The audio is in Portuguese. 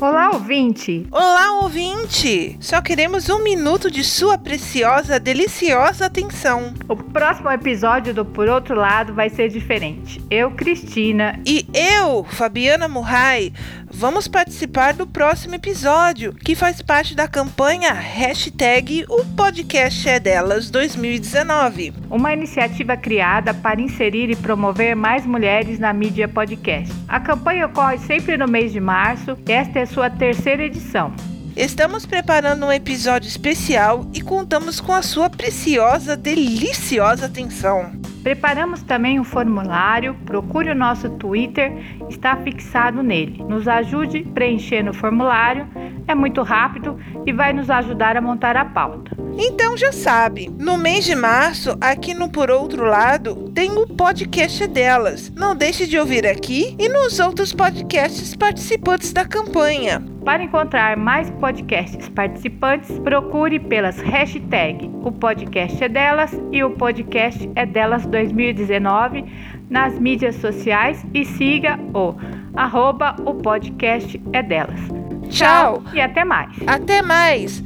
Olá, ouvinte! Olá, ouvinte! Só queremos um minuto de sua preciosa, deliciosa atenção. O próximo episódio do Por Outro Lado vai ser diferente. Eu, Cristina. E eu, Fabiana Murray, vamos participar do próximo episódio, que faz parte da campanha hashtag O Podcast é Delas 2019. Uma iniciativa criada para inserir e promover mais mulheres na mídia podcast. A campanha ocorre sempre no mês de março esta é sua terceira edição. Estamos preparando um episódio especial e contamos com a sua preciosa, deliciosa atenção. Preparamos também um formulário, procure o nosso Twitter, está fixado nele. Nos ajude preenchendo o formulário, é muito rápido e vai nos ajudar a montar a pauta. Então já sabe, no mês de março, aqui no Por Outro Lado, tem o podcast delas. Não deixe de ouvir aqui e nos outros podcasts participantes da campanha. Para encontrar mais podcasts participantes, procure pelas hashtags O Podcast é Delas e o Podcast é Delas 2019 nas mídias sociais e siga o arroba O Podcast é Delas. Tchau e até mais. Até mais!